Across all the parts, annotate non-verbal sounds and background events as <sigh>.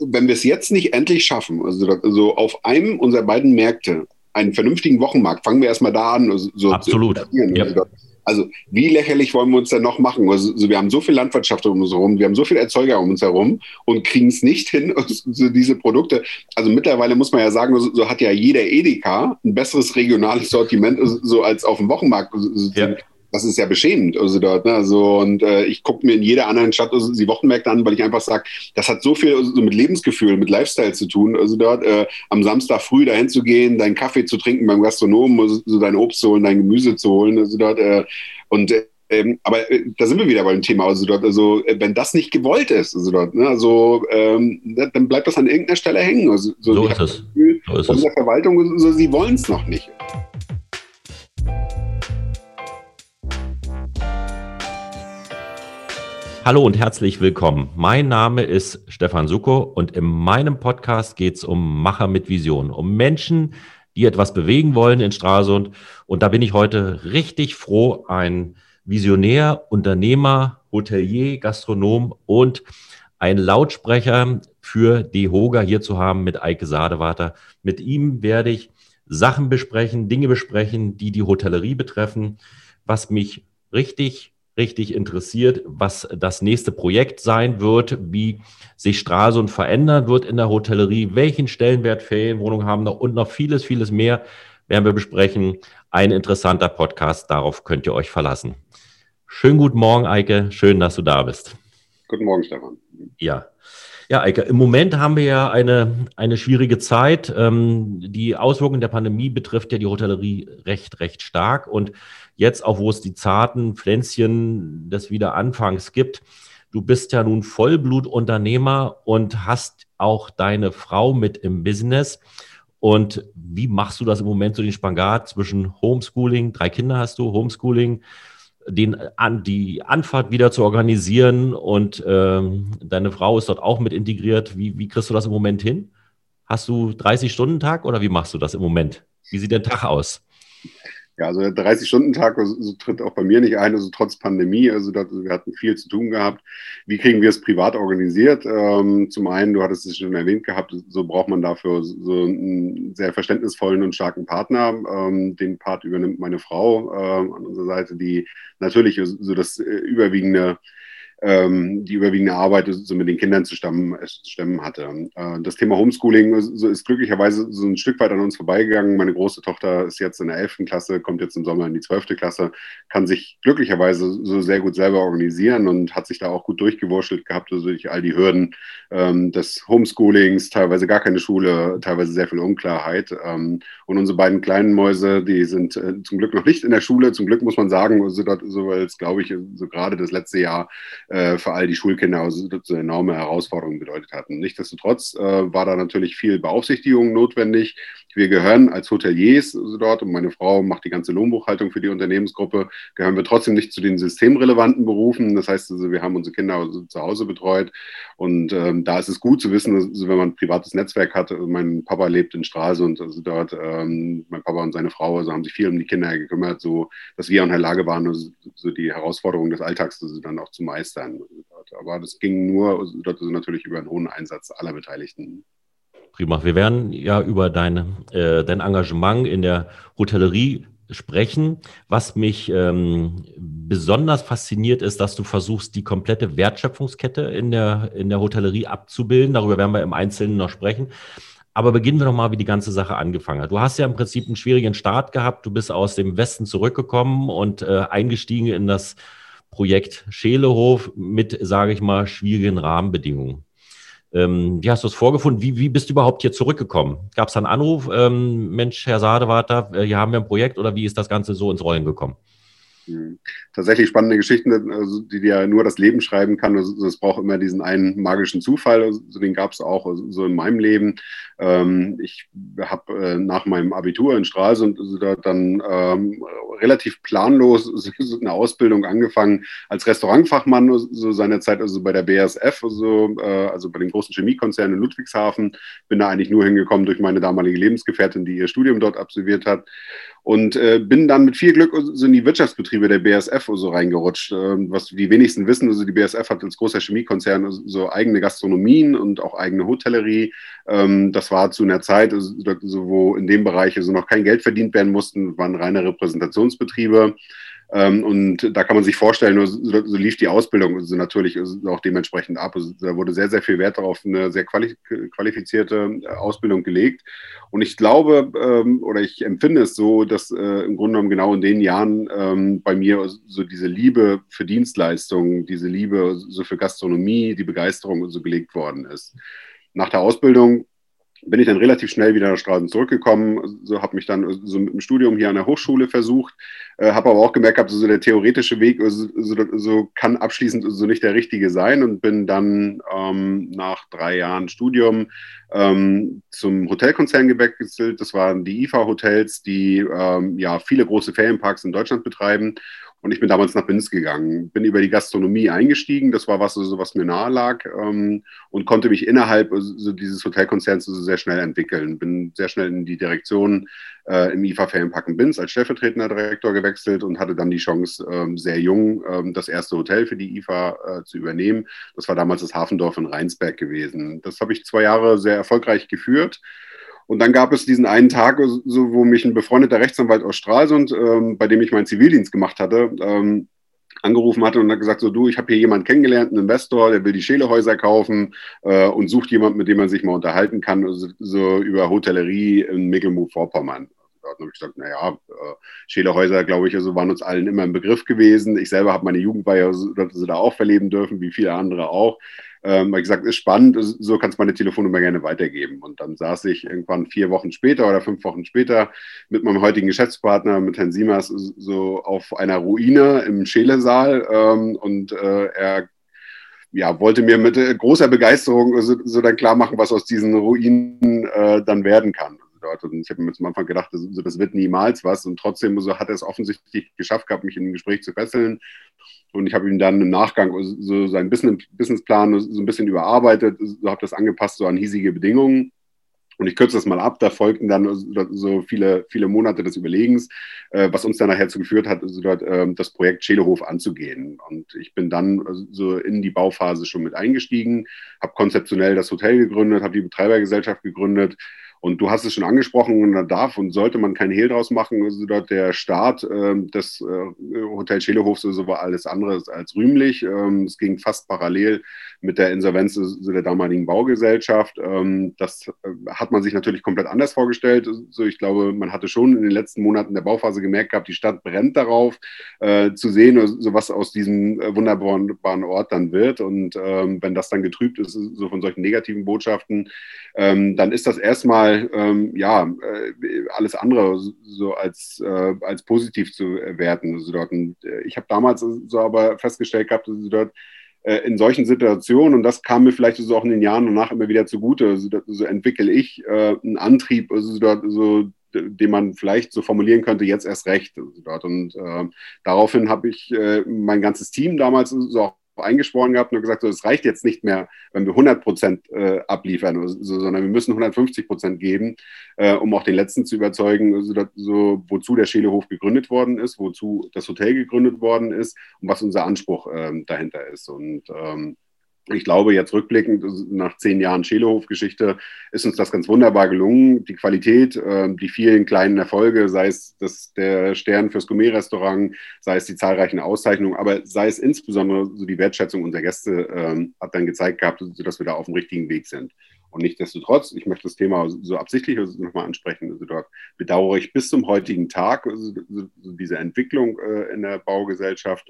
wenn wir es jetzt nicht endlich schaffen, also, also auf einem unserer beiden Märkte einen vernünftigen Wochenmarkt, fangen wir erstmal da an. So Absolut. Zu ja. Also wie lächerlich wollen wir uns denn noch machen? Also, wir haben so viel Landwirtschaft um uns herum, wir haben so viele Erzeuger um uns herum und kriegen es nicht hin, <laughs> so diese Produkte. Also mittlerweile muss man ja sagen, so, hat ja jeder Edeka ein besseres regionales Sortiment so als auf dem Wochenmarkt. Ja das ist ja beschämend. Also dort, ne? also, und äh, ich gucke mir in jeder anderen Stadt also die Wochenmärkte an, weil ich einfach sage, das hat so viel also, mit Lebensgefühl, mit Lifestyle zu tun. Also dort äh, am Samstag früh dahin zu gehen, deinen Kaffee zu trinken beim Gastronomen, also, so dein Obst zu holen, dein Gemüse zu holen. Also dort, äh, und ähm, aber äh, da sind wir wieder bei dem Thema. Also dort, also äh, wenn das nicht gewollt ist, also dort, ne, also ähm, dann bleibt das an irgendeiner Stelle hängen. Also, so, so ist es. So ist der Verwaltung, so, sie wollen es noch nicht. Hallo und herzlich willkommen. Mein Name ist Stefan Suko und in meinem Podcast geht es um Macher mit Vision, um Menschen, die etwas bewegen wollen in Stralsund. Und da bin ich heute richtig froh, ein Visionär, Unternehmer, Hotelier, Gastronom und ein Lautsprecher für die Hoga hier zu haben mit Eike Sadewater. Mit ihm werde ich Sachen besprechen, Dinge besprechen, die die Hotellerie betreffen, was mich richtig richtig interessiert, was das nächste Projekt sein wird, wie sich Stralsund verändern wird in der Hotellerie, welchen Stellenwert Ferienwohnungen haben noch und noch vieles, vieles mehr werden wir besprechen. Ein interessanter Podcast, darauf könnt ihr euch verlassen. Schönen guten Morgen, Eike. Schön, dass du da bist. Guten Morgen, Stefan. Ja. Ja, Eike, im Moment haben wir ja eine, eine schwierige Zeit. Ähm, die Auswirkungen der Pandemie betrifft ja die Hotellerie recht, recht stark. Und jetzt auch, wo es die zarten Pflänzchen des Wiederanfangs gibt, du bist ja nun Vollblutunternehmer und hast auch deine Frau mit im Business. Und wie machst du das im Moment so den Spagat zwischen Homeschooling, drei Kinder hast du, Homeschooling, den, an, die Anfahrt wieder zu organisieren und ähm, deine Frau ist dort auch mit integriert. Wie, wie kriegst du das im Moment hin? Hast du 30-Stunden-Tag oder wie machst du das im Moment? Wie sieht der Tag aus? Ja, also der 30-Stunden-Tag also, tritt auch bei mir nicht ein, also trotz Pandemie. Also das, wir hatten viel zu tun gehabt. Wie kriegen wir es privat organisiert? Ähm, zum einen, du hattest es schon erwähnt gehabt, so braucht man dafür so einen sehr verständnisvollen und starken Partner. Ähm, den Part übernimmt meine Frau äh, an unserer Seite, die natürlich so das äh, überwiegende ähm, die überwiegende Arbeit so mit den Kindern zu stemmen, äh, stemmen hatte. Äh, das Thema Homeschooling ist, ist, glücklicherweise so ein Stück weit an uns vorbeigegangen. Meine große Tochter ist jetzt in der 11. Klasse, kommt jetzt im Sommer in die 12. Klasse, kann sich glücklicherweise so sehr gut selber organisieren und hat sich da auch gut durchgewurschtelt gehabt, also durch all die Hürden ähm, des Homeschoolings, teilweise gar keine Schule, teilweise sehr viel Unklarheit. Ähm, und unsere beiden kleinen Mäuse, die sind äh, zum Glück noch nicht in der Schule. Zum Glück muss man sagen, also, so, weil es, glaube ich, so gerade das letzte Jahr äh, für all die Schulkinder also eine enorme Herausforderung bedeutet hatten. Nichtsdestotrotz äh, war da natürlich viel Beaufsichtigung notwendig. Wir gehören als Hoteliers dort und meine Frau macht die ganze Lohnbuchhaltung für die Unternehmensgruppe, gehören wir trotzdem nicht zu den systemrelevanten Berufen. Das heißt, also, wir haben unsere Kinder also zu Hause betreut und ähm, da ist es gut zu wissen, also, wenn man ein privates Netzwerk hat. Also mein Papa lebt in Straße also dort, ähm, mein Papa und seine Frau also haben sich viel um die Kinder gekümmert, so dass wir in der Lage waren, also, so die Herausforderungen des Alltags also dann auch zu meistern. Aber das ging nur also natürlich über einen hohen Einsatz aller Beteiligten. Prima. Wir werden ja über deine, äh, dein Engagement in der Hotellerie sprechen. Was mich ähm, besonders fasziniert ist, dass du versuchst, die komplette Wertschöpfungskette in der, in der Hotellerie abzubilden. Darüber werden wir im Einzelnen noch sprechen. Aber beginnen wir doch mal, wie die ganze Sache angefangen hat. Du hast ja im Prinzip einen schwierigen Start gehabt. Du bist aus dem Westen zurückgekommen und äh, eingestiegen in das Projekt Schelehof mit, sage ich mal, schwierigen Rahmenbedingungen. Ähm, wie hast du es vorgefunden? Wie, wie bist du überhaupt hier zurückgekommen? Gab es einen Anruf? Ähm, Mensch, Herr Sadewater, äh, hier haben wir ein Projekt oder wie ist das Ganze so ins Rollen gekommen? Hm. Tatsächlich spannende Geschichten, also die dir nur das Leben schreiben kann. Also es braucht immer diesen einen magischen Zufall. Also den gab es auch so in meinem Leben. Ähm, ich habe äh, nach meinem Abitur in Stralsund dann ähm, relativ planlos <laughs> eine Ausbildung angefangen als Restaurantfachmann, so seinerzeit also bei der BASF, also, äh, also bei dem großen Chemiekonzern in Ludwigshafen. Bin da eigentlich nur hingekommen durch meine damalige Lebensgefährtin, die ihr Studium dort absolviert hat und äh, bin dann mit viel Glück so in die Wirtschaftsbetriebe der BSF so reingerutscht. Ähm, was die wenigsten wissen, also die BSF hat als großer Chemiekonzern so eigene Gastronomien und auch eigene Hotellerie. Ähm, das war zu einer Zeit, also, wo in dem Bereich also noch kein Geld verdient werden mussten, waren reine Repräsentationsbetriebe. Ähm, und da kann man sich vorstellen, so, so lief die Ausbildung so natürlich auch dementsprechend ab. Also, da wurde sehr, sehr viel Wert darauf, eine sehr qualifizierte äh, Ausbildung gelegt. Und ich glaube ähm, oder ich empfinde es so, dass äh, im Grunde genommen genau in den Jahren ähm, bei mir so diese Liebe für Dienstleistungen, diese Liebe so für Gastronomie, die Begeisterung so gelegt worden ist. Nach der Ausbildung bin ich dann relativ schnell wieder nach Straßen zurückgekommen, so habe mich dann so mit dem Studium hier an der Hochschule versucht, äh, habe aber auch gemerkt, gehabt, so der theoretische Weg so, so, so, kann abschließend so nicht der richtige sein und bin dann ähm, nach drei Jahren Studium ähm, zum Hotelkonzern gewechselt. Das waren die IFA Hotels, die ähm, ja viele große Ferienparks in Deutschland betreiben und ich bin damals nach Binz gegangen, bin über die Gastronomie eingestiegen. Das war was, so, was mir nahe lag ähm, und konnte mich innerhalb so dieses Hotelkonzerns so sehr schnell entwickeln. Bin sehr schnell in die Direktion äh, im IFA Ferienpark in Binz als stellvertretender Direktor gewechselt und hatte dann die Chance, ähm, sehr jung ähm, das erste Hotel für die IFA äh, zu übernehmen. Das war damals das Hafendorf in Rheinsberg gewesen. Das habe ich zwei Jahre sehr erfolgreich geführt. Und dann gab es diesen einen Tag, so, wo mich ein befreundeter Rechtsanwalt aus Stralsund, ähm, bei dem ich meinen Zivildienst gemacht hatte, ähm, angerufen hatte und hat gesagt, so du, ich habe hier jemanden kennengelernt, einen Investor, der will die Schelehäuser kaufen äh, und sucht jemanden, mit dem man sich mal unterhalten kann, so, so über Hotellerie in Mecklenburg-Vorpommern. Da habe ich gesagt, naja, äh, Schelehäuser, glaube ich, also waren uns allen immer ein Begriff gewesen. Ich selber habe meine Jugendweihe so, da auch verleben dürfen, wie viele andere auch. Ähm, habe ich gesagt, ist spannend, so kannst du meine Telefonnummer gerne weitergeben. Und dann saß ich irgendwann vier Wochen später oder fünf Wochen später mit meinem heutigen Geschäftspartner, mit Herrn Siemers, so auf einer Ruine im Schelesaal ähm, und äh, er ja, wollte mir mit äh, großer Begeisterung so, so, dann klar machen, was aus diesen Ruinen äh, dann werden kann. Und ich habe mir zum Anfang gedacht, das, das, wird niemals was. Und trotzdem so hat er es offensichtlich geschafft gehabt, mich in ein Gespräch zu fesseln. Und ich habe ihm dann im Nachgang so seinen Businessplan so ein bisschen überarbeitet, so habe das angepasst so an hiesige Bedingungen. Und ich kürze das mal ab, da folgten dann so viele, viele Monate des Überlegens, äh, was uns dann nachher zu geführt hat, also dort, äh, das Projekt Schelehof anzugehen. Und ich bin dann so in die Bauphase schon mit eingestiegen, habe konzeptionell das Hotel gegründet, habe die Betreibergesellschaft gegründet, und du hast es schon angesprochen, da darf und sollte man keinen Hehl draus machen. Also dort der Start äh, des äh, Hotel Schelehofs so war alles andere als rühmlich. Ähm, es ging fast parallel mit der Insolvenz so der damaligen Baugesellschaft. Ähm, das äh, hat man sich natürlich komplett anders vorgestellt. Also ich glaube, man hatte schon in den letzten Monaten der Bauphase gemerkt gehabt, die Stadt brennt darauf, äh, zu sehen, so was aus diesem äh, wunderbaren Ort dann wird. Und ähm, wenn das dann getrübt ist, so von solchen negativen Botschaften, ähm, dann ist das erstmal ähm, ja, äh, alles andere so als, äh, als positiv zu werten. Also dort, äh, ich habe damals so aber festgestellt gehabt, dass dort äh, in solchen Situationen, und das kam mir vielleicht so auch in den Jahren danach immer wieder zugute, also, so entwickle ich einen Antrieb, also dort so den man vielleicht so formulieren könnte, jetzt erst recht. Also dort. Und daraufhin habe ich mein ganzes Team damals so auch eingeschworen gehabt und gesagt, so, es reicht jetzt nicht mehr, wenn wir 100 Prozent äh, abliefern, so, sondern wir müssen 150 Prozent geben, äh, um auch den Letzten zu überzeugen, so, so, wozu der Schelehof gegründet worden ist, wozu das Hotel gegründet worden ist und was unser Anspruch äh, dahinter ist. Und ähm, ich glaube, jetzt rückblickend nach zehn Jahren Schelehof-Geschichte ist uns das ganz wunderbar gelungen. Die Qualität, äh, die vielen kleinen Erfolge, sei es das, der Stern fürs Gourmet-Restaurant, sei es die zahlreichen Auszeichnungen, aber sei es insbesondere so die Wertschätzung unserer Gäste, äh, hat dann gezeigt gehabt, dass wir da auf dem richtigen Weg sind. Und nichtsdestotrotz, ich möchte das Thema so absichtlich nochmal ansprechen, also dort bedauere ich bis zum heutigen Tag also diese Entwicklung äh, in der Baugesellschaft.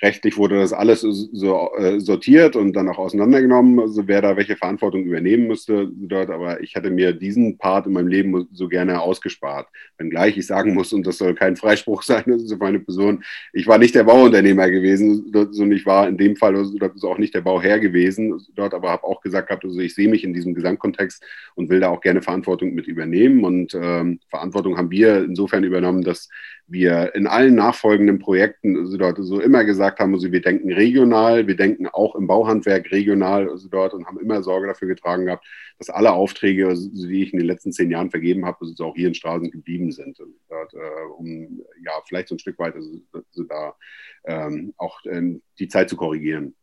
Rechtlich wurde das alles so äh, sortiert und dann auch auseinandergenommen, also wer da welche Verantwortung übernehmen müsste dort. Aber ich hätte mir diesen Part in meinem Leben so gerne ausgespart. Wenngleich ich sagen muss, und das soll kein Freispruch <laughs> sein, das ist für eine Person, ich war nicht der Bauunternehmer gewesen, und ich war in dem Fall also auch nicht der Bauherr gewesen dort, aber habe auch gesagt gehabt, also ich sehe mich in diesem Gesamtkontext und will da auch gerne Verantwortung mit übernehmen. Und ähm, Verantwortung haben wir insofern übernommen, dass wir in allen nachfolgenden Projekten also dort so immer gesagt haben, also wir denken regional, wir denken auch im Bauhandwerk regional also dort und haben immer Sorge dafür getragen gehabt, dass alle Aufträge, also die ich in den letzten zehn Jahren vergeben habe, also auch hier in Straßen geblieben sind. Also dort, äh, um ja vielleicht so ein Stück weit also, also da ähm, auch äh, die Zeit zu korrigieren.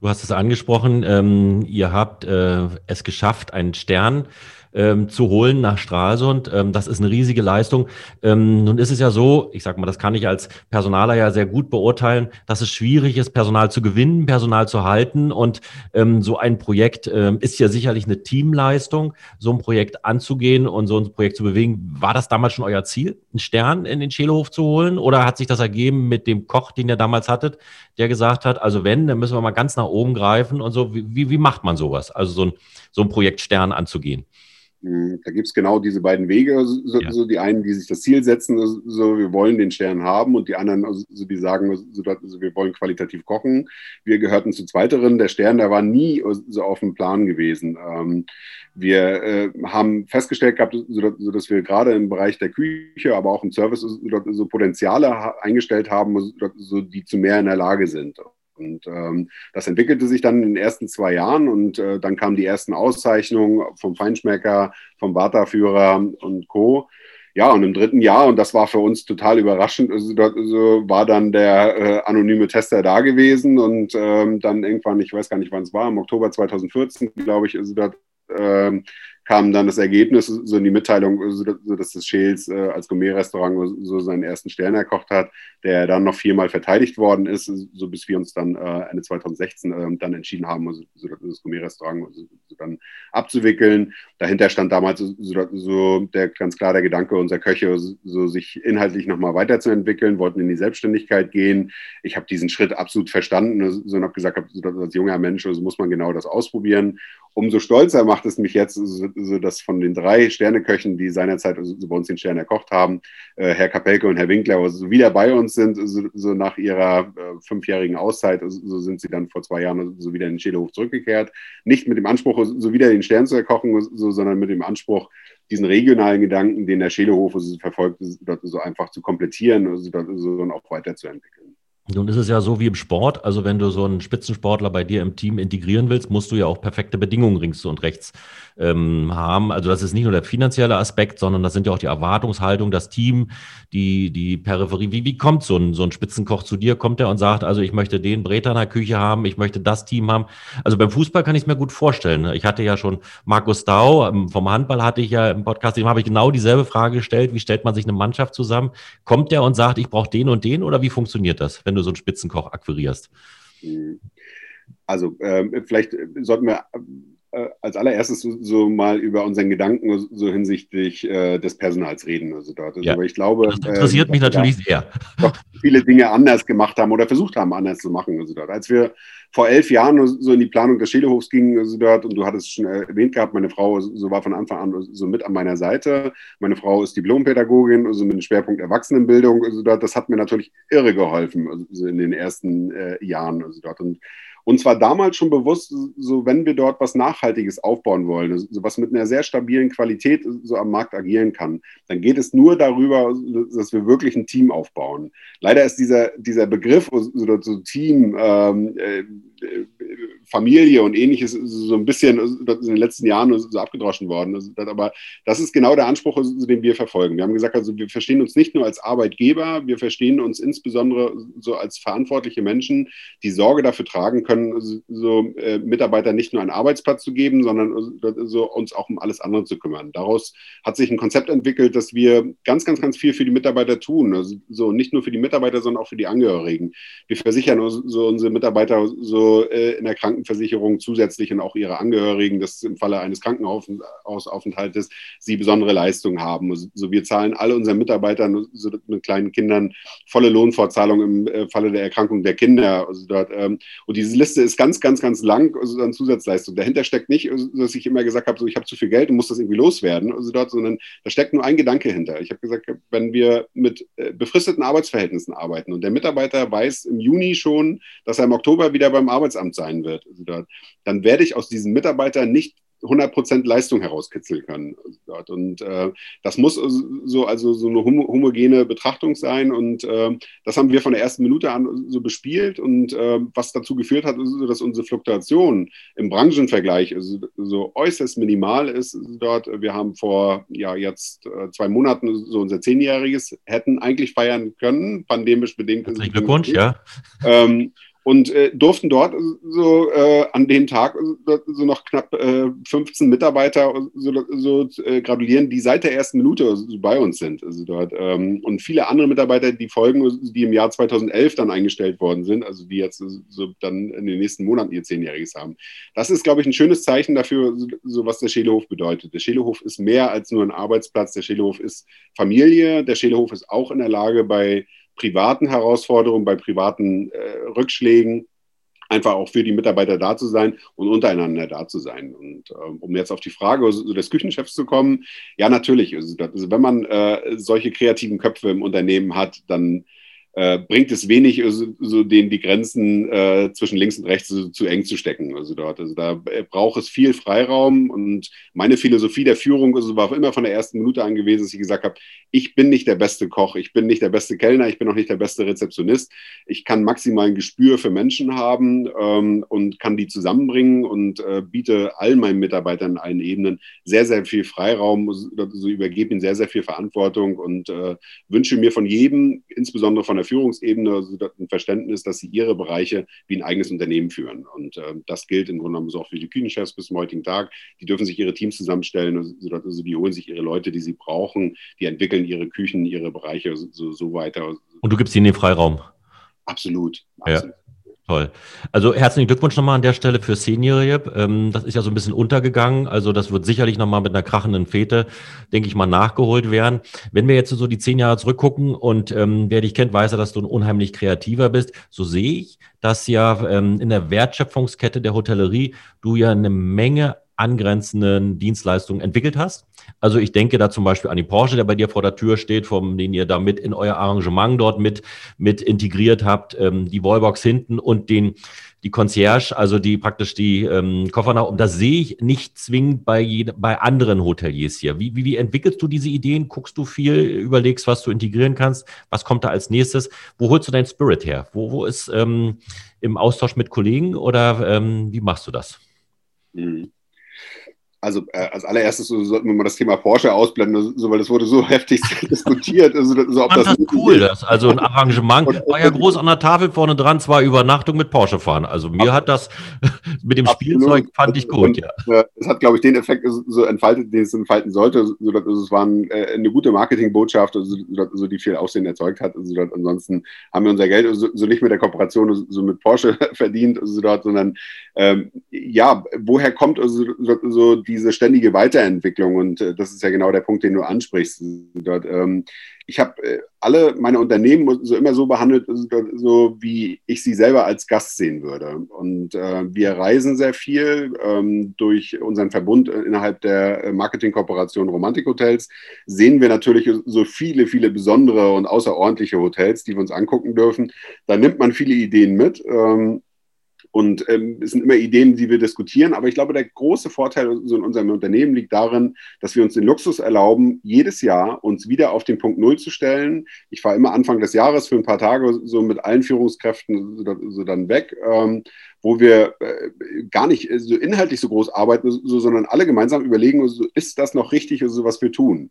Du hast es angesprochen, ähm, ihr habt äh, es geschafft, einen Stern ähm, zu holen nach Stralsund. Ähm, das ist eine riesige Leistung. Ähm, nun ist es ja so, ich sage mal, das kann ich als Personaler ja sehr gut beurteilen, dass es schwierig ist, Personal zu gewinnen, Personal zu halten. Und ähm, so ein Projekt ähm, ist ja sicherlich eine Teamleistung, so ein Projekt anzugehen und so ein Projekt zu bewegen. War das damals schon euer Ziel, einen Stern in den Schelehof zu holen? Oder hat sich das ergeben mit dem Koch, den ihr damals hattet, der gesagt hat, also wenn, dann müssen wir mal ganz nach oben greifen und so. Wie, wie, wie macht man sowas? Also so ein, so ein Projekt Stern anzugehen? Hm, da gibt es genau diese beiden Wege. So, ja. so, die einen, die sich das Ziel setzen, so wir wollen den Stern haben, und die anderen, also, die sagen, so, also, wir wollen qualitativ kochen. Wir gehörten zu zweiteren. Der Stern, der war nie so auf dem Plan gewesen. Ähm, wir äh, haben festgestellt gehabt, so, dass wir gerade im Bereich der Küche, aber auch im Service so, Potenziale eingestellt haben, so, die zu mehr in der Lage sind. Und ähm, das entwickelte sich dann in den ersten zwei Jahren und äh, dann kamen die ersten Auszeichnungen vom Feinschmecker, vom Barterführer und Co. Ja, und im dritten Jahr, und das war für uns total überraschend, also, also war dann der äh, anonyme Tester da gewesen und ähm, dann irgendwann, ich weiß gar nicht, wann es war, im Oktober 2014, glaube ich, ist dort ähm, kam dann das Ergebnis, so in die Mitteilung, so, dass das Scheels äh, als Gourmet-Restaurant so seinen ersten Stern erkocht hat, der dann noch viermal verteidigt worden ist, so bis wir uns dann äh, Ende 2016 äh, dann entschieden haben, also, so das Gourmet-Restaurant so, so dann abzuwickeln. Dahinter stand damals so, so, der ganz klar der Gedanke unserer Köche, so sich inhaltlich nochmal weiterzuentwickeln, wollten in die Selbstständigkeit gehen. Ich habe diesen Schritt absolut verstanden, so und habe gesagt, als junger Mensch, also muss man genau das ausprobieren. Umso stolzer macht es mich jetzt, so dass von den drei Sterneköchen, die seinerzeit also bei uns den Stern erkocht haben, äh, Herr Kapelke und Herr Winkler also wieder bei uns sind, so, so nach ihrer äh, fünfjährigen Auszeit, also so sind sie dann vor zwei Jahren so wieder in den Schädelhof zurückgekehrt. Nicht mit dem Anspruch, so wieder den Stern zu erkochen, so, sondern mit dem Anspruch, diesen regionalen Gedanken, den der Schädelhof also verfolgt, so einfach zu komplettieren also, und auch weiterzuentwickeln. Nun ist es ja so wie im Sport. Also wenn du so einen Spitzensportler bei dir im Team integrieren willst, musst du ja auch perfekte Bedingungen links und rechts ähm, haben. Also das ist nicht nur der finanzielle Aspekt, sondern das sind ja auch die Erwartungshaltung, das Team, die, die Peripherie. Wie, wie kommt so ein, so ein Spitzenkoch zu dir? Kommt er und sagt, also ich möchte den der Küche haben, ich möchte das Team haben. Also beim Fußball kann ich es mir gut vorstellen. Ich hatte ja schon Markus Dau, ähm, vom Handball hatte ich ja im Podcast, dem habe ich genau dieselbe Frage gestellt. Wie stellt man sich eine Mannschaft zusammen? Kommt der und sagt, ich brauche den und den oder wie funktioniert das, wenn du so einen Spitzenkoch akquirierst? Also äh, vielleicht sollten wir als allererstes so, so, mal über unseren Gedanken so hinsichtlich äh, des Personals reden. Also dort. Also, ja. ich glaube, das interessiert äh, mich natürlich sehr. Viele Dinge anders gemacht haben oder versucht haben, anders zu machen. Also dort. Als wir vor elf Jahren so in die Planung des Schädelhofs gingen, also dort, und du hattest es schon erwähnt gehabt, meine Frau so war von Anfang an so mit an meiner Seite. Meine Frau ist Diplompädagogin, also mit dem Schwerpunkt Erwachsenenbildung. Also dort, das hat mir natürlich irre geholfen, also in den ersten äh, Jahren. Also dort. Und uns war damals schon bewusst, so wenn wir dort was Nachhaltiges aufbauen wollen, so was mit einer sehr stabilen Qualität so am Markt agieren kann, dann geht es nur darüber, dass wir wirklich ein Team aufbauen. Leider ist dieser, dieser Begriff, so, so Team, ähm, äh, Familie und ähnliches so ein bisschen in den letzten Jahren so abgedroschen worden. Aber das ist genau der Anspruch, den wir verfolgen. Wir haben gesagt, also wir verstehen uns nicht nur als Arbeitgeber, wir verstehen uns insbesondere so als verantwortliche Menschen, die Sorge dafür tragen können, so äh, Mitarbeiter nicht nur einen Arbeitsplatz zu geben, sondern so uns auch um alles andere zu kümmern. Daraus hat sich ein Konzept entwickelt, dass wir ganz, ganz, ganz viel für die Mitarbeiter tun. Also so nicht nur für die Mitarbeiter, sondern auch für die Angehörigen. Wir versichern so unsere Mitarbeiter so äh, in der Krankenversicherung zusätzlich und auch ihre Angehörigen, dass im Falle eines Krankenhausaufenthaltes sie besondere Leistungen haben. Also wir zahlen alle unseren Mitarbeitern so mit kleinen Kindern volle Lohnfortzahlung im äh, Falle der Erkrankung der Kinder. Also dort, ähm, und diese Liste ist ganz, ganz, ganz lang also an Zusatzleistungen. Dahinter steckt nicht, also, dass ich immer gesagt habe, so, ich habe zu viel Geld und muss das irgendwie loswerden, also dort, sondern da steckt nur ein Gedanke hinter. Ich habe gesagt, wenn wir mit äh, befristeten Arbeitsverhältnissen arbeiten und der Mitarbeiter weiß im Juni schon, dass er im Oktober wieder beim Arbeitsamt sein wird, also dann werde ich aus diesen Mitarbeitern nicht 100% Leistung herauskitzeln können. Dort. Und äh, das muss so, also so eine homogene Betrachtung sein. Und äh, das haben wir von der ersten Minute an so bespielt. Und äh, was dazu geführt hat, ist, dass unsere Fluktuation im Branchenvergleich also, so äußerst minimal ist dort. Wir haben vor ja, jetzt äh, zwei Monaten so unser Zehnjähriges hätten eigentlich feiern können, pandemisch bedingt. Herzlichen Glückwunsch, ja. Ähm, und äh, durften dort so äh, an dem Tag so noch knapp äh, 15 Mitarbeiter so, so äh, gratulieren, die seit der ersten Minute so bei uns sind. Also dort ähm, und viele andere Mitarbeiter, die folgen, die im Jahr 2011 dann eingestellt worden sind, also die jetzt so dann in den nächsten Monaten ihr Zehnjähriges haben. Das ist, glaube ich, ein schönes Zeichen dafür, so was der Schelehof bedeutet. Der Schelehof ist mehr als nur ein Arbeitsplatz. Der Schelehof ist Familie. Der Schelehof ist auch in der Lage, bei privaten Herausforderungen, bei privaten äh, Rückschlägen einfach auch für die Mitarbeiter da zu sein und untereinander da zu sein. Und äh, um jetzt auf die Frage des Küchenchefs zu kommen, ja, natürlich. Also, also wenn man äh, solche kreativen Köpfe im Unternehmen hat, dann äh, bringt es wenig, so, so denen die Grenzen äh, zwischen links und rechts so, zu eng zu stecken. Also dort, also da braucht es viel Freiraum und meine Philosophie der Führung also war immer von der ersten Minute an gewesen, dass ich gesagt habe, ich bin nicht der beste Koch, ich bin nicht der beste Kellner, ich bin auch nicht der beste Rezeptionist. Ich kann maximal ein Gespür für Menschen haben ähm, und kann die zusammenbringen und äh, biete all meinen Mitarbeitern in allen Ebenen sehr, sehr viel Freiraum, so übergebe ihnen sehr, sehr viel Verantwortung und äh, wünsche mir von jedem, insbesondere von der Führungsebene ein Verständnis, dass sie ihre Bereiche wie ein eigenes Unternehmen führen. Und äh, das gilt im Grunde genommen so auch für die Küchenchefs bis zum heutigen Tag. Die dürfen sich ihre Teams zusammenstellen, also, also die holen sich ihre Leute, die sie brauchen, die entwickeln ihre Küchen, ihre Bereiche so, so weiter. Und du gibst ihnen den Freiraum? Absolut. absolut. Ja. Toll. Also herzlichen Glückwunsch nochmal an der Stelle für Senior. Ähm, das ist ja so ein bisschen untergegangen. Also das wird sicherlich nochmal mit einer krachenden Fete, denke ich mal, nachgeholt werden. Wenn wir jetzt so die zehn Jahre zurückgucken und ähm, wer dich kennt, weiß ja, dass du ein unheimlich kreativer bist. So sehe ich, dass ja ähm, in der Wertschöpfungskette der Hotellerie du ja eine Menge angrenzenden Dienstleistungen entwickelt hast. Also ich denke da zum Beispiel an die Porsche, der bei dir vor der Tür steht, vom den ihr da mit in euer Arrangement dort mit, mit integriert habt, ähm, die Wallbox hinten und den die Concierge, also die praktisch die ähm, Koffer nach oben. Das sehe ich nicht zwingend bei, bei anderen Hoteliers hier. Wie, wie, wie entwickelst du diese Ideen? Guckst du viel, überlegst, was du integrieren kannst? Was kommt da als nächstes? Wo holst du deinen Spirit her? Wo, wo ist ähm, im Austausch mit Kollegen oder ähm, wie machst du das? Mhm also äh, als allererstes so, sollten wir mal das Thema Porsche ausblenden, so, weil das wurde so <laughs> heftig diskutiert. Also, so, ob das, das cool, das, also ein Arrangement war ja groß an der Tafel vorne dran, zwar Übernachtung mit Porsche fahren. Also mir hat das <laughs> mit dem Absolut. Spielzeug fand ich gut. Und, ja. Äh, es hat, glaube ich, den Effekt so entfaltet, den es entfalten sollte. So, also, es war ein, äh, eine gute Marketingbotschaft, also, so, die viel Aussehen erzeugt hat. Also, ansonsten haben wir unser Geld so, so nicht mit der Kooperation so mit Porsche <laughs> verdient, also, dort, sondern ähm, ja, woher kommt also, so diese ständige Weiterentwicklung und äh, das ist ja genau der Punkt, den du ansprichst. Dort, ähm, ich habe äh, alle meine Unternehmen so immer so behandelt, so wie ich sie selber als Gast sehen würde. Und äh, wir reisen sehr viel ähm, durch unseren Verbund innerhalb der Marketingkooperation Romantik Hotels. Sehen wir natürlich so viele, viele besondere und außerordentliche Hotels, die wir uns angucken dürfen. Da nimmt man viele Ideen mit. Ähm, und ähm, es sind immer Ideen, die wir diskutieren. Aber ich glaube, der große Vorteil in unserem Unternehmen liegt darin, dass wir uns den Luxus erlauben, jedes Jahr uns wieder auf den Punkt Null zu stellen. Ich fahre immer Anfang des Jahres für ein paar Tage so mit allen Führungskräften so, dann weg. Ähm, wo wir äh, gar nicht so inhaltlich so groß arbeiten, so, sondern alle gemeinsam überlegen, so, ist das noch richtig, so was wir tun?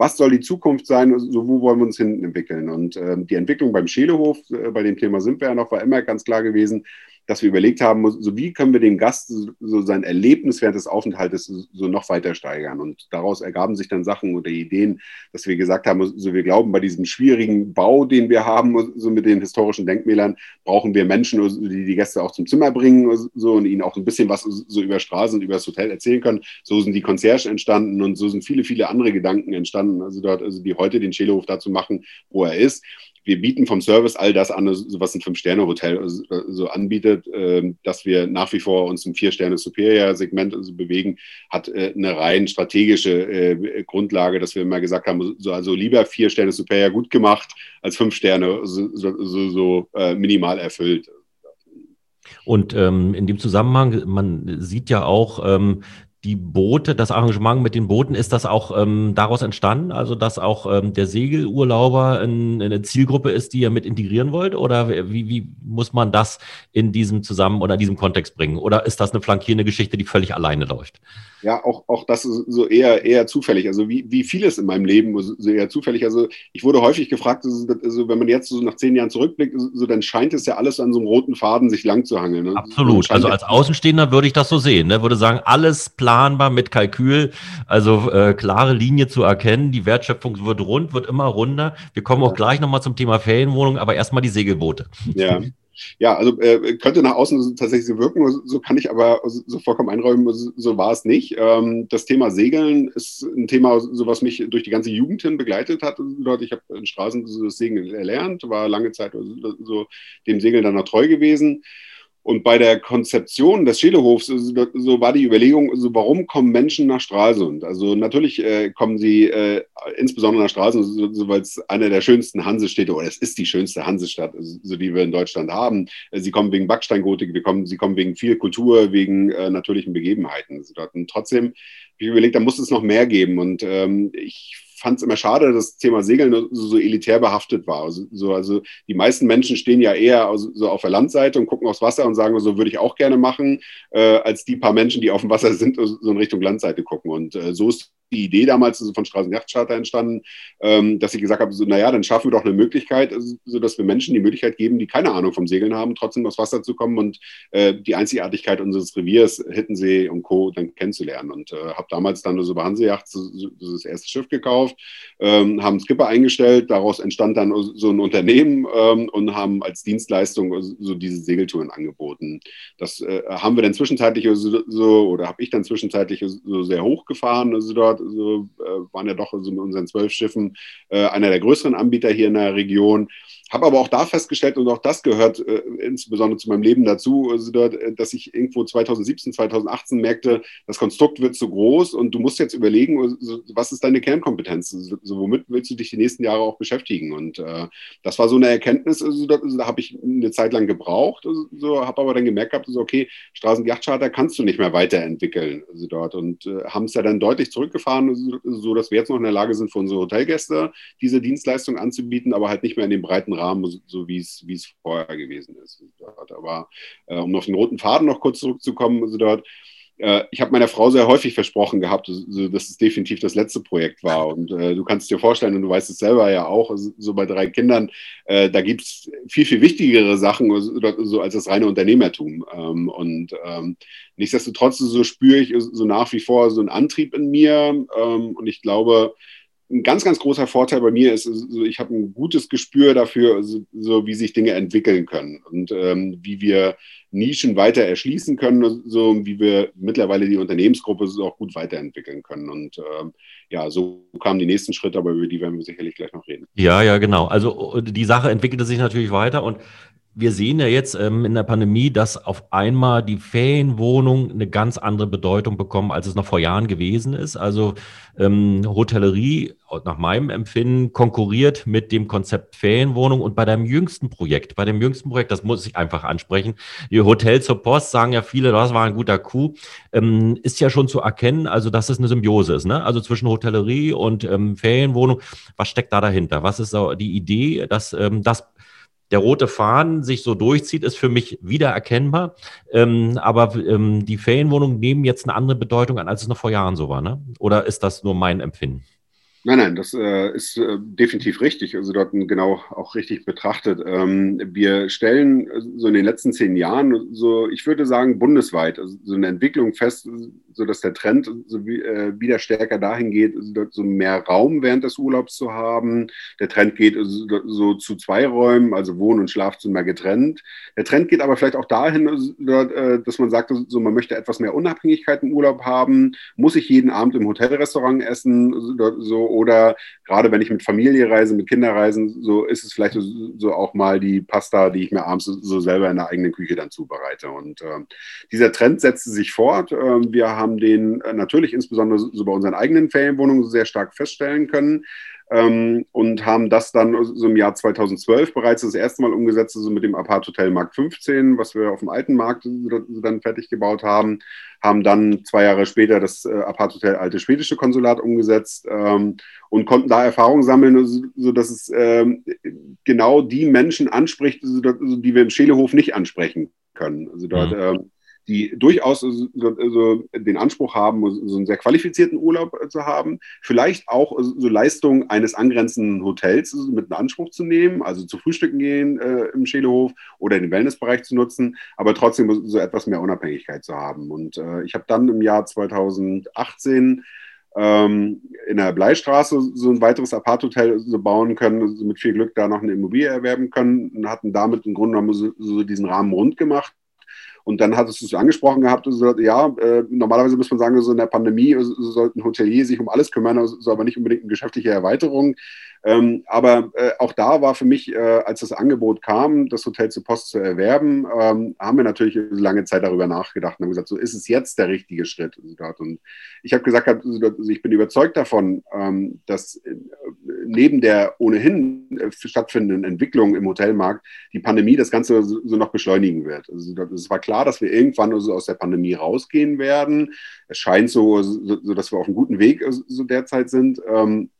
was soll die Zukunft sein, so wo wollen wir uns hinten entwickeln. Und äh, die Entwicklung beim Schelehof, äh, bei dem Thema sind wir ja noch, war immer ganz klar gewesen, dass wir überlegt haben, so wie können wir dem Gast so sein Erlebnis während des Aufenthaltes so noch weiter steigern. Und daraus ergaben sich dann Sachen oder Ideen, dass wir gesagt haben, so wir glauben, bei diesem schwierigen Bau, den wir haben, so mit den historischen Denkmälern, brauchen wir Menschen, die die Gäste auch zum Zimmer bringen so, und ihnen auch ein bisschen was so über Straßen und über das Hotel erzählen können. So sind die Concierge entstanden und so sind viele, viele andere Gedanken entstanden, also dort, also die heute den Schelehof dazu machen, wo er ist wir bieten vom Service all das an, was ein Fünf-Sterne-Hotel so anbietet, ähm, dass wir nach wie vor uns im Vier-Sterne-Superior-Segment bewegen, hat äh, eine rein strategische äh, Grundlage, dass wir immer gesagt haben, also lieber Vier-Sterne-Superior gut gemacht als Fünf Sterne so, so, so äh, minimal erfüllt. Und ähm, in dem Zusammenhang, man sieht ja auch, ähm, die Boote, das Arrangement mit den Booten, ist das auch ähm, daraus entstanden? Also, dass auch ähm, der Segelurlauber in, in eine Zielgruppe ist, die ihr mit integrieren wollt? Oder wie, wie muss man das in diesem Zusammen- oder in diesem Kontext bringen? Oder ist das eine flankierende Geschichte, die völlig alleine läuft? Ja, auch, auch das ist so eher, eher zufällig. Also wie, wie vieles in meinem Leben so eher zufällig. Also ich wurde häufig gefragt, also wenn man jetzt so nach zehn Jahren zurückblickt, so, dann scheint es ja alles an so einem roten Faden sich lang zu hangeln. Ne? Absolut. Also als Außenstehender würde ich das so sehen. Ne? Würde sagen, alles planbar mit Kalkül, also äh, klare Linie zu erkennen. Die Wertschöpfung wird rund, wird immer runder. Wir kommen auch gleich nochmal zum Thema Ferienwohnung, aber erstmal die Segelboote. Ja. Ja, also äh, könnte nach außen tatsächlich so wirken, so kann ich aber so vollkommen einräumen, so, so war es nicht. Ähm, das Thema Segeln ist ein Thema, so was mich durch die ganze Jugend hin begleitet hat. Ich habe in Straßen das Segeln erlernt, war lange Zeit so dem Segeln dann noch treu gewesen. Und bei der Konzeption des Schädelhofs so war die Überlegung, so warum kommen Menschen nach Stralsund? Also natürlich äh, kommen sie äh, insbesondere nach Stralsund, so, so weil es eine der schönsten Hansestädte oder es ist die schönste Hansestadt, so die wir in Deutschland haben. Sie kommen wegen Backsteingotik, wir kommen, sie kommen wegen viel Kultur, wegen äh, natürlichen Begebenheiten. Und trotzdem habe ich überlegt, da muss es noch mehr geben. Und ähm, ich fand es immer schade, dass das Thema Segeln so, so elitär behaftet war. Also, so, also die meisten Menschen stehen ja eher so auf der Landseite und gucken aufs Wasser und sagen, so würde ich auch gerne machen, äh, als die paar Menschen, die auf dem Wasser sind, so in Richtung Landseite gucken. Und äh, so ist die Idee damals also von Straßenjachtcharter entstanden, ähm, dass ich gesagt habe, so, naja, dann schaffen wir doch eine Möglichkeit, also, so dass wir Menschen die Möglichkeit geben, die keine Ahnung vom Segeln haben, trotzdem aufs Wasser zu kommen und äh, die Einzigartigkeit unseres Reviers, Hittensee und Co. dann kennenzulernen. Und äh, habe damals dann so bei Hansejacht so, so, das erste Schiff gekauft, ähm, haben Skipper eingestellt, daraus entstand dann so ein Unternehmen ähm, und haben als Dienstleistung so diese Segeltouren angeboten. Das äh, haben wir dann zwischenzeitlich so, oder habe ich dann zwischenzeitlich so sehr hochgefahren, also dort so, äh, waren ja doch so mit unseren zwölf Schiffen äh, einer der größeren Anbieter hier in der Region. Habe aber auch da festgestellt, und auch das gehört äh, insbesondere zu meinem Leben dazu, also äh, dass ich irgendwo 2017, 2018 merkte, das Konstrukt wird zu groß und du musst jetzt überlegen, also, was ist deine Kernkompetenz? So, also, womit willst du dich die nächsten Jahre auch beschäftigen? Und äh, das war so eine Erkenntnis, also, da, also, da habe ich eine Zeit lang gebraucht, also, so, habe aber dann gemerkt gehabt, also, okay, Straßenjachtcharter kannst du nicht mehr weiterentwickeln also dort und äh, haben es ja dann deutlich zurückgefahren, so dass wir jetzt noch in der Lage sind, für unsere Hotelgäste diese Dienstleistung anzubieten, aber halt nicht mehr in dem breiten Rahmen, so wie es, vorher gewesen ist. Aber äh, um auf den roten Faden noch kurz zurückzukommen, also dort, äh, ich habe meiner Frau sehr häufig versprochen gehabt, so, dass es definitiv das letzte Projekt war. Und äh, du kannst dir vorstellen, und du weißt es selber ja auch, also, so bei drei Kindern, äh, da gibt es viel, viel wichtigere Sachen so, als das reine Unternehmertum. Ähm, und ähm, nichtsdestotrotz so spüre ich so nach wie vor so einen Antrieb in mir. Ähm, und ich glaube, ein ganz, ganz großer Vorteil bei mir ist, also ich habe ein gutes Gespür dafür, so, so, wie sich Dinge entwickeln können und ähm, wie wir Nischen weiter erschließen können, so wie wir mittlerweile die Unternehmensgruppe so auch gut weiterentwickeln können. Und ähm, ja, so kamen die nächsten Schritte, aber über die werden wir sicherlich gleich noch reden. Ja, ja, genau. Also die Sache entwickelte sich natürlich weiter und wir sehen ja jetzt ähm, in der Pandemie, dass auf einmal die Ferienwohnung eine ganz andere Bedeutung bekommen, als es noch vor Jahren gewesen ist. Also ähm, Hotellerie, nach meinem Empfinden, konkurriert mit dem Konzept Ferienwohnung. Und bei deinem jüngsten Projekt, bei dem jüngsten Projekt, das muss ich einfach ansprechen, die Hotel zur Post, sagen ja viele, das war ein guter Coup, ähm, ist ja schon zu erkennen, also dass es eine Symbiose ist, ne? also zwischen Hotellerie und ähm, Ferienwohnung. Was steckt da dahinter? Was ist die Idee, dass ähm, das der rote Faden sich so durchzieht, ist für mich wiedererkennbar. Ähm, aber ähm, die Ferienwohnungen nehmen jetzt eine andere Bedeutung an, als es noch vor Jahren so war. Ne? Oder ist das nur mein Empfinden? Nein, nein, das äh, ist äh, definitiv richtig. Also dort genau auch richtig betrachtet. Ähm, wir stellen äh, so in den letzten zehn Jahren so, ich würde sagen, bundesweit also so eine Entwicklung fest, so dass der Trend so wie, äh, wieder stärker dahin geht, so mehr Raum während des Urlaubs zu haben. Der Trend geht so, so zu zwei Räumen, also Wohn- und Schlafzimmer getrennt. Der Trend geht aber vielleicht auch dahin, äh, dass man sagt, so man möchte etwas mehr Unabhängigkeit im Urlaub haben. Muss ich jeden Abend im Hotelrestaurant essen? So oder gerade wenn ich mit Familie reise, mit Kindern reisen, so ist es vielleicht so, so auch mal die Pasta, die ich mir abends so selber in der eigenen Küche dann zubereite. Und äh, dieser Trend setzte sich fort. Äh, wir haben den äh, natürlich insbesondere so bei unseren eigenen Ferienwohnungen sehr stark feststellen können. Ähm, und haben das dann so im Jahr 2012 bereits das erste Mal umgesetzt, also mit dem Apart Hotel Markt 15, was wir auf dem alten Markt dann fertig gebaut haben, haben dann zwei Jahre später das äh, Apart Hotel Alte Schwedische Konsulat umgesetzt ähm, und konnten da Erfahrungen sammeln, so dass es ähm, genau die Menschen anspricht, die wir im Schelehof nicht ansprechen können. Also dort mhm. Die durchaus so, so den Anspruch haben, so einen sehr qualifizierten Urlaub zu haben, vielleicht auch so Leistungen eines angrenzenden Hotels mit in Anspruch zu nehmen, also zu Frühstücken gehen äh, im Schelehof oder den Wellnessbereich zu nutzen, aber trotzdem so etwas mehr Unabhängigkeit zu haben. Und äh, ich habe dann im Jahr 2018 ähm, in der Bleistraße so ein weiteres Aparthotel so bauen können, also mit viel Glück da noch eine Immobilie erwerben können und hatten damit im Grunde genommen so, so diesen Rahmen rund gemacht und dann hattest du es angesprochen gehabt, so, ja, äh, normalerweise muss man sagen, so in der Pandemie so, sollte ein Hotelier sich um alles kümmern, also aber nicht unbedingt eine geschäftliche Erweiterung. Ähm, aber äh, auch da war für mich, äh, als das Angebot kam, das Hotel zu Post zu erwerben, ähm, haben wir natürlich lange Zeit darüber nachgedacht und haben gesagt, so ist es jetzt der richtige Schritt. Und ich habe gesagt, also ich bin überzeugt davon, ähm, dass äh, neben der ohnehin äh, stattfindenden Entwicklung im Hotelmarkt die Pandemie das Ganze so, so noch beschleunigen wird. Also es war klar, dass wir irgendwann also aus der Pandemie rausgehen werden. Es scheint so, so, dass wir auf einem guten Weg äh, so derzeit sind. Ähm,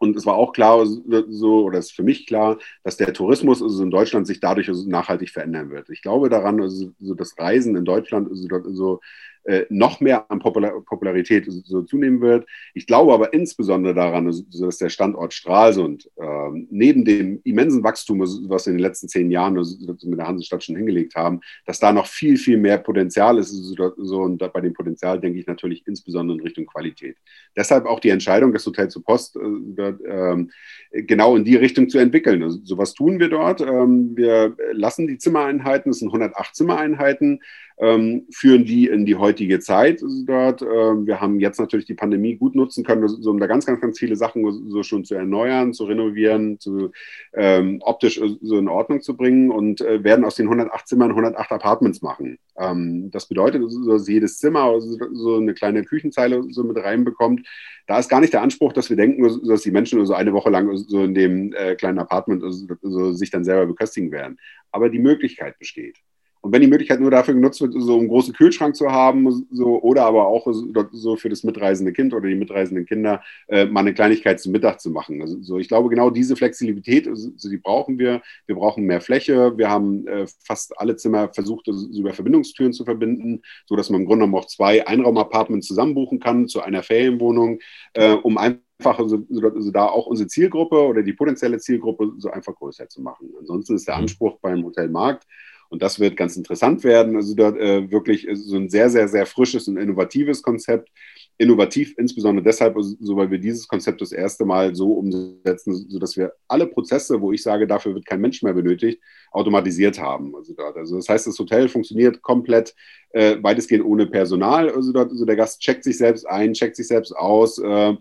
und es war auch klar, so, oder es ist für mich klar, dass der Tourismus also in Deutschland sich dadurch also nachhaltig verändern wird. Ich glaube daran, also, so das Reisen in Deutschland also, so äh, noch mehr an Popular Popularität so zunehmen wird. Ich glaube aber insbesondere daran, dass der Standort Stralsund äh, neben dem immensen Wachstum, was wir in den letzten zehn Jahren mit der Hansestadt schon hingelegt haben, dass da noch viel, viel mehr Potenzial ist. Und bei dem Potenzial denke ich natürlich insbesondere in Richtung Qualität. Deshalb auch die Entscheidung, das Hotel zu Post äh, genau in die Richtung zu entwickeln. Also, so was tun wir dort. Ähm, wir lassen die Zimmereinheiten, es sind 108 Zimmereinheiten, ähm, führen die in die heutige Zeit dort. Ähm, wir haben jetzt natürlich die Pandemie gut nutzen können, so, um da ganz, ganz, ganz viele Sachen so schon zu erneuern, zu renovieren, zu ähm, optisch so in Ordnung zu bringen und äh, werden aus den 108 Zimmern 108 Apartments machen. Ähm, das bedeutet, dass jedes Zimmer so eine kleine Küchenzeile so mit reinbekommt. Da ist gar nicht der Anspruch, dass wir denken, dass die Menschen so eine Woche lang so in dem äh, kleinen Apartment so sich dann selber beköstigen werden. Aber die Möglichkeit besteht. Und wenn die Möglichkeit nur dafür genutzt wird, so einen großen Kühlschrank zu haben, so, oder aber auch so für das mitreisende Kind oder die mitreisenden Kinder äh, mal eine Kleinigkeit zum Mittag zu machen. Also, so, ich glaube, genau diese Flexibilität, also, die brauchen wir. Wir brauchen mehr Fläche. Wir haben äh, fast alle Zimmer versucht, also, über Verbindungstüren zu verbinden, sodass man im Grunde genommen auch zwei Einraumapartments zusammenbuchen kann zu einer Ferienwohnung, äh, um einfach also, also, da auch unsere Zielgruppe oder die potenzielle Zielgruppe so einfach größer zu machen. Ansonsten ist der mhm. Anspruch beim Hotelmarkt, und das wird ganz interessant werden. Also dort äh, wirklich so ein sehr, sehr, sehr frisches und innovatives Konzept. Innovativ insbesondere deshalb, so weil wir dieses Konzept das erste Mal so umsetzen, sodass wir alle Prozesse, wo ich sage, dafür wird kein Mensch mehr benötigt, automatisiert haben. Also, dort. also das heißt, das Hotel funktioniert komplett äh, weitestgehend ohne Personal. Also, dort, also der Gast checkt sich selbst ein, checkt sich selbst aus. Äh,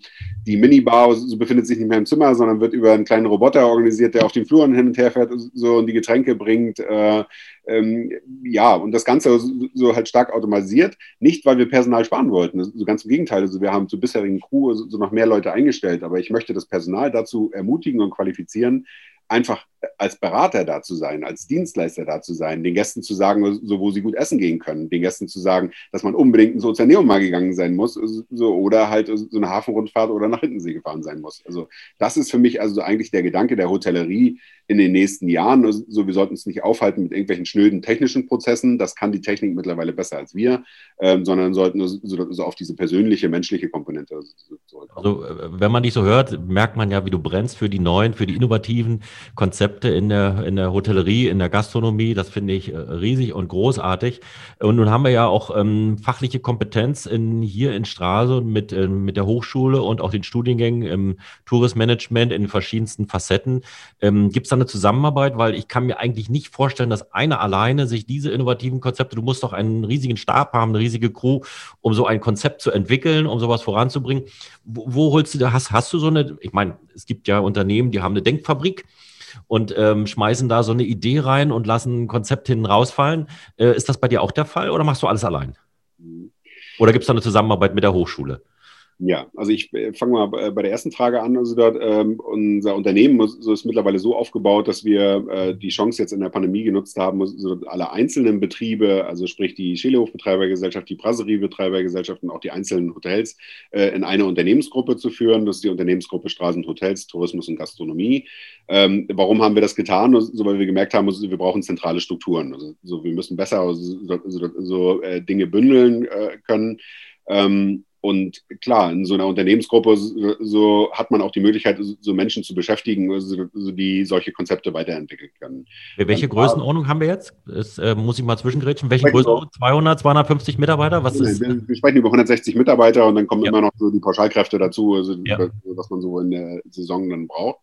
die Minibar so befindet sich nicht mehr im Zimmer, sondern wird über einen kleinen Roboter organisiert, der auf den Fluren hin und her fährt so, und die Getränke bringt. Äh, ähm, ja, und das Ganze so, so, halt stark automatisiert. Nicht, weil wir Personal sparen wollten. So ganz im Gegenteil. Also wir haben zur bisherigen Crew so noch mehr Leute eingestellt. Aber ich möchte das Personal dazu ermutigen und qualifizieren, einfach als Berater da zu sein, als Dienstleister da zu sein, den Gästen zu sagen, so wo sie gut essen gehen können, den Gästen zu sagen, dass man unbedingt ins Ozeaneum mal gegangen sein muss, so, oder halt so eine Hafenrundfahrt oder nach Hittensee gefahren sein muss. Also das ist für mich also eigentlich der Gedanke der Hotellerie in den nächsten Jahren. Also wir sollten uns nicht aufhalten mit irgendwelchen schnöden technischen Prozessen, das kann die Technik mittlerweile besser als wir, ähm, sondern sollten so, so, auf diese persönliche, menschliche Komponente. Also wenn man dich so hört, merkt man ja, wie du brennst für die neuen, für die innovativen Konzepte Konzepte in der, in der Hotellerie, in der Gastronomie. Das finde ich äh, riesig und großartig. Und nun haben wir ja auch ähm, fachliche Kompetenz in, hier in Stralsund mit, äh, mit der Hochschule und auch den Studiengängen im Tourismusmanagement in verschiedensten Facetten. Ähm, Gibt es da eine Zusammenarbeit? Weil ich kann mir eigentlich nicht vorstellen, dass einer alleine sich diese innovativen Konzepte, du musst doch einen riesigen Stab haben, eine riesige Crew, um so ein Konzept zu entwickeln, um sowas voranzubringen. Wo, wo holst du da, hast, hast du so eine, ich meine, es gibt ja Unternehmen, die haben eine Denkfabrik und ähm, schmeißen da so eine Idee rein und lassen ein Konzept hinten rausfallen. Äh, ist das bei dir auch der Fall oder machst du alles allein? Oder gibt es da eine Zusammenarbeit mit der Hochschule? Ja, also ich äh, fange mal bei der ersten Frage an. Also dort, ähm, unser Unternehmen so ist mittlerweile so aufgebaut, dass wir äh, die Chance jetzt in der Pandemie genutzt haben, so alle einzelnen Betriebe, also sprich die Schälehofbetreibergesellschaft, die Brasserie-Betreibergesellschaft und auch die einzelnen Hotels äh, in eine Unternehmensgruppe zu führen. Das ist die Unternehmensgruppe Straßen, Hotels, Tourismus und Gastronomie. Ähm, warum haben wir das getan? So, weil wir gemerkt haben, wir brauchen zentrale Strukturen. Also so, wir müssen besser so, so äh, Dinge bündeln äh, können. Ähm, und klar, in so einer Unternehmensgruppe so, so hat man auch die Möglichkeit, so Menschen zu beschäftigen, so, die solche Konzepte weiterentwickeln können. Welche Dann, Größenordnung haben wir jetzt? Das, äh, muss ich mal zwischengrätschen. Welche Größenordnung? 200, 250 Mitarbeiter? Was ist? Wir, wir, sprechen über 160 Mitarbeiter und dann kommen ja. immer noch so die Pauschalkräfte dazu, also, ja. was man so in der Saison dann braucht.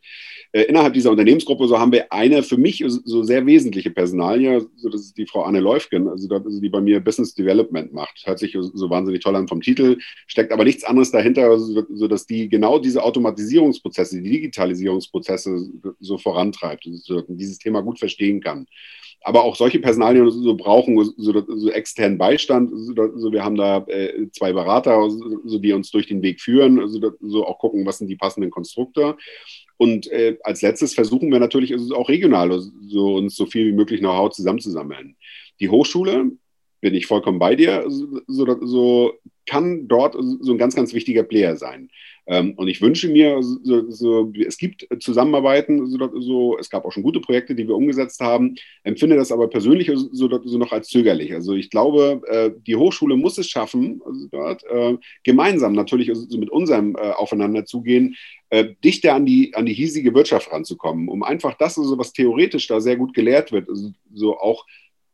Äh, innerhalb dieser Unternehmensgruppe so haben wir eine für mich so sehr wesentliche Personalie, so das ist die Frau Anne Läufgen, also die bei mir Business Development macht. Hört sich so wahnsinnig toll an vom Titel steckt aber nichts anderes dahinter, sodass die genau diese Automatisierungsprozesse, die Digitalisierungsprozesse so vorantreibt, so dieses Thema gut verstehen kann. Aber auch solche Personalien so brauchen so, so externen Beistand. So, wir haben da äh, zwei Berater, so, die uns durch den Weg führen, so, auch gucken, was sind die passenden Konstrukte. Und äh, als letztes versuchen wir natürlich auch regional so, uns so viel wie möglich Know-how zusammenzusammeln. Die Hochschule bin ich vollkommen bei dir, so, so kann dort so ein ganz, ganz wichtiger Player sein. Ähm, und ich wünsche mir, so, so, es gibt Zusammenarbeiten, so, so, es gab auch schon gute Projekte, die wir umgesetzt haben, empfinde das aber persönlich so, noch als zögerlich. Also ich glaube, äh, die Hochschule muss es schaffen, dort äh, gemeinsam natürlich mit unserem äh, Aufeinanderzugehen, äh, dichter an die, an die hiesige Wirtschaft ranzukommen, um einfach das, also, was theoretisch da sehr gut gelehrt wird, so auch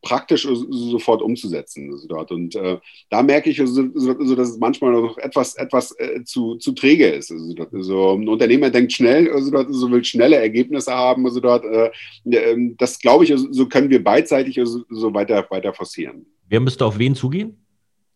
praktisch sofort umzusetzen. Also dort. Und äh, da merke ich, also, also, dass es manchmal noch etwas, etwas äh, zu, zu träge ist. Also, dort, also ein Unternehmer denkt schnell, also dort, also will schnelle Ergebnisse haben. Also dort, äh, ähm, das glaube ich, also, so können wir beidseitig also, so weiter, weiter forcieren. Wer müsste auf wen zugehen?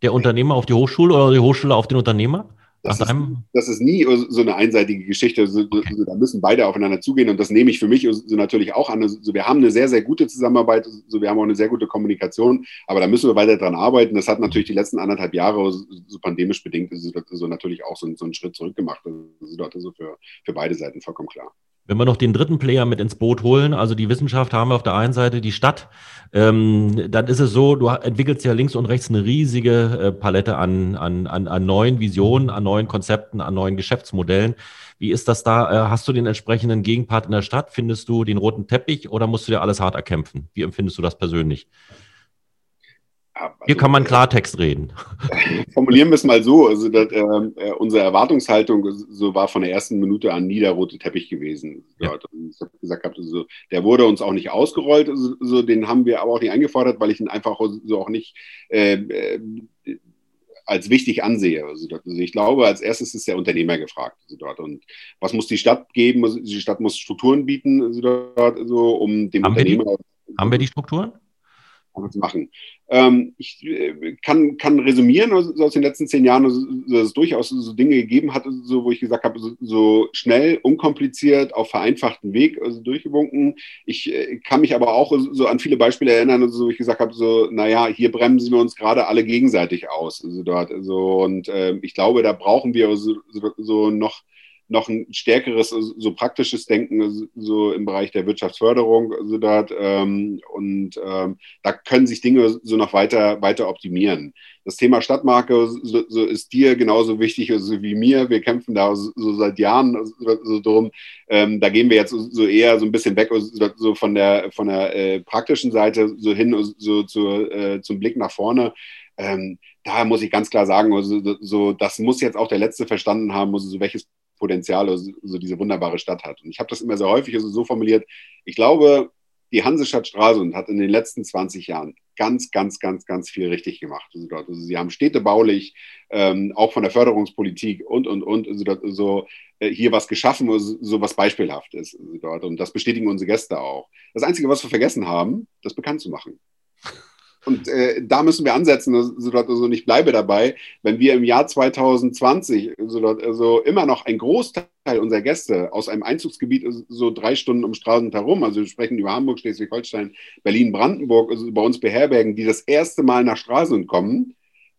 Der Unternehmer auf die Hochschule oder die Hochschule auf den Unternehmer? Das ist, das ist, nie so eine einseitige Geschichte. So, okay. so, da müssen beide aufeinander zugehen und das nehme ich für mich so natürlich auch an. So, wir haben eine sehr, sehr gute Zusammenarbeit, so, wir haben auch eine sehr gute Kommunikation, aber da müssen wir weiter dran arbeiten. Das hat natürlich die letzten anderthalb Jahre so pandemisch bedingt so natürlich auch so, so einen Schritt zurück gemacht. Das ist also für, für beide Seiten vollkommen klar. Wenn wir noch den dritten Player mit ins Boot holen, also die Wissenschaft haben wir auf der einen Seite, die Stadt, ähm, dann ist es so, du entwickelst ja links und rechts eine riesige äh, Palette an, an, an, an neuen Visionen, an neuen Konzepten, an neuen Geschäftsmodellen. Wie ist das da? Äh, hast du den entsprechenden Gegenpart in der Stadt? Findest du den roten Teppich oder musst du dir alles hart erkämpfen? Wie empfindest du das persönlich? Also, Hier kann man äh, Klartext reden. <laughs> Formulieren wir es mal so. Also, dass, ähm, äh, unsere Erwartungshaltung so war von der ersten Minute an nie der rote Teppich gewesen. Ja. Ich habe gesagt, also, der wurde uns auch nicht ausgerollt. Also, den haben wir aber auch nicht eingefordert, weil ich ihn einfach so auch nicht äh, äh, als wichtig ansehe. Also, also, ich glaube, als erstes ist der Unternehmer gefragt. Also dort. Und was muss die Stadt geben? Die Stadt muss Strukturen bieten, also dort, also, um dem haben Unternehmer. Wir die, haben wir die Strukturen? Machen. Ähm, ich äh, kann, kann resümieren aus, aus, den letzten zehn Jahren, dass es durchaus so Dinge gegeben hat, so, wo ich gesagt habe, so, so schnell, unkompliziert, auf vereinfachten Weg also durchgewunken. Ich äh, kann mich aber auch so an viele Beispiele erinnern, also, wo ich gesagt habe, so, naja, hier bremsen wir uns gerade alle gegenseitig aus. Also dort, also, und äh, ich glaube, da brauchen wir so, so noch noch ein stärkeres, so praktisches Denken so im Bereich der Wirtschaftsförderung. So dort, ähm, und ähm, da können sich Dinge so noch weiter, weiter optimieren. Das Thema Stadtmarke so, so ist dir genauso wichtig also wie mir. Wir kämpfen da so, seit Jahren so drum. Ähm, da gehen wir jetzt so eher so ein bisschen weg so von der, von der äh, praktischen Seite so hin so zu, äh, zum Blick nach vorne. Ähm, da muss ich ganz klar sagen, also, so, das muss jetzt auch der Letzte verstanden haben, also, welches Potenzial so diese wunderbare Stadt hat. Und ich habe das immer sehr häufig so formuliert. Ich glaube, die Hansestadt Stralsund hat in den letzten 20 Jahren ganz, ganz, ganz, ganz viel richtig gemacht. Also, dort, also sie haben städtebaulich, ähm, auch von der Förderungspolitik und, und, und, also dort, so äh, hier was geschaffen, so was beispielhaft ist. Also dort. Und das bestätigen unsere Gäste auch. Das Einzige, was wir vergessen haben, das bekannt zu machen. Und äh, da müssen wir ansetzen. Also, also ich bleibe dabei, wenn wir im Jahr 2020 so, also immer noch ein Großteil unserer Gäste aus einem Einzugsgebiet so drei Stunden um Straßen herum, also wir sprechen über Hamburg, Schleswig-Holstein, Berlin, Brandenburg, also bei uns beherbergen, die das erste Mal nach Stralsund kommen,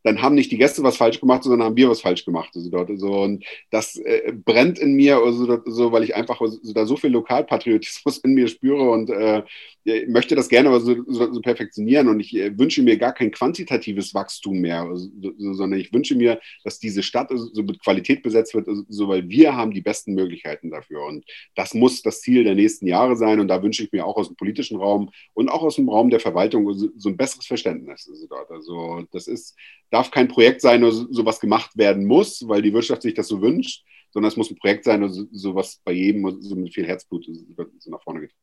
dann haben nicht die Gäste was falsch gemacht, sondern haben wir was falsch gemacht. Also dort, so, und das äh, brennt in mir, also, so, weil ich einfach so, da so viel Lokalpatriotismus in mir spüre und äh, möchte das gerne aber so, so, so perfektionieren. Und ich äh, wünsche mir gar kein quantitatives Wachstum mehr, also, sondern ich wünsche mir, dass diese Stadt so mit Qualität besetzt wird, so, weil wir haben die besten Möglichkeiten dafür. Und das muss das Ziel der nächsten Jahre sein. Und da wünsche ich mir auch aus dem politischen Raum und auch aus dem Raum der Verwaltung so, ein besseres Verständnis. Also, dort. also das ist, darf kein Projekt sein, wo sowas gemacht werden muss, weil die Wirtschaft sich das so wünscht, sondern es muss ein Projekt sein, so, sowas bei jedem so mit viel Herzblut so nach vorne geht.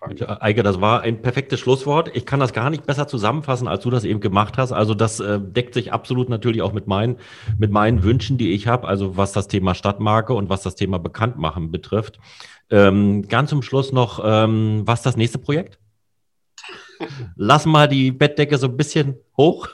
Eike, das war ein perfektes Schlusswort. Ich kann das gar nicht besser zusammenfassen, als du das eben gemacht hast. Also das äh, deckt sich absolut natürlich auch mit meinen, mit meinen Wünschen, die ich habe, also was das Thema Stadtmarke und was das Thema Bekanntmachen betrifft. Ähm, ganz zum Schluss noch, ähm, was das nächste Projekt? <laughs> Lass mal die Bettdecke so ein bisschen hoch.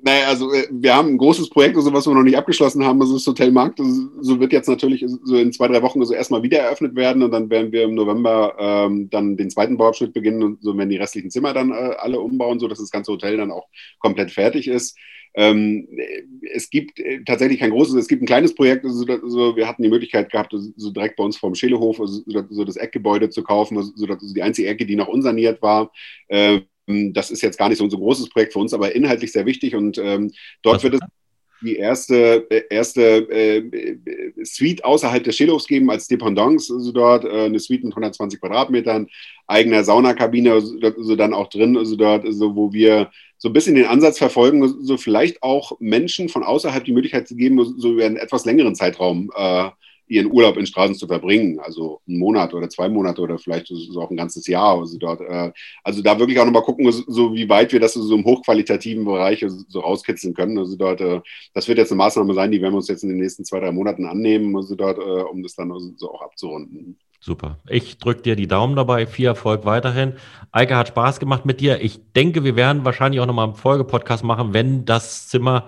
Naja, also äh, wir haben ein großes Projekt, also was wir noch nicht abgeschlossen haben, das ist das Hotel Markt. Das, so wird jetzt natürlich so in zwei, drei Wochen also erstmal wieder eröffnet werden und dann werden wir im November ähm, dann den zweiten Bauabschnitt beginnen und so werden die restlichen Zimmer dann äh, alle umbauen, sodass das ganze Hotel dann auch komplett fertig ist. Ähm, es gibt äh, tatsächlich kein großes, es gibt ein kleines Projekt, also, also wir hatten die Möglichkeit gehabt, so direkt bei uns vorm Schelehof also, so das Eckgebäude zu kaufen, also, also die einzige Ecke, die noch unsaniert war. Äh, das ist jetzt gar nicht so ein so großes Projekt für uns, aber inhaltlich sehr wichtig und ähm, dort wird es die erste, äh, erste äh, Suite außerhalb des Schillhofs geben als Dependance, also dort äh, eine Suite mit 120 Quadratmetern, eigener Saunakabine, also, also dann auch drin, also dort, also wo wir so ein bisschen den Ansatz verfolgen, so vielleicht auch Menschen von außerhalb die Möglichkeit zu geben, so über einen etwas längeren Zeitraum äh, ihren Urlaub in Straßen zu verbringen, also einen Monat oder zwei Monate oder vielleicht auch ein ganzes Jahr. Also, dort, äh, also da wirklich auch nochmal gucken, so wie weit wir das so im hochqualitativen Bereich so rauskitzeln können. Also dort, äh, das wird jetzt eine Maßnahme sein, die werden wir uns jetzt in den nächsten zwei, drei Monaten annehmen, also dort, äh, um das dann so auch abzurunden. Super. Ich drücke dir die Daumen dabei. Viel Erfolg weiterhin. Eike hat Spaß gemacht mit dir. Ich denke, wir werden wahrscheinlich auch nochmal einen Folgepodcast machen, wenn das Zimmer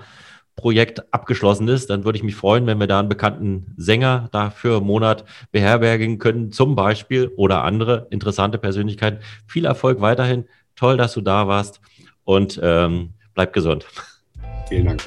Projekt abgeschlossen ist, dann würde ich mich freuen, wenn wir da einen bekannten Sänger dafür im Monat beherbergen können, zum Beispiel oder andere interessante Persönlichkeiten. Viel Erfolg weiterhin. Toll, dass du da warst und ähm, bleib gesund. Vielen Dank.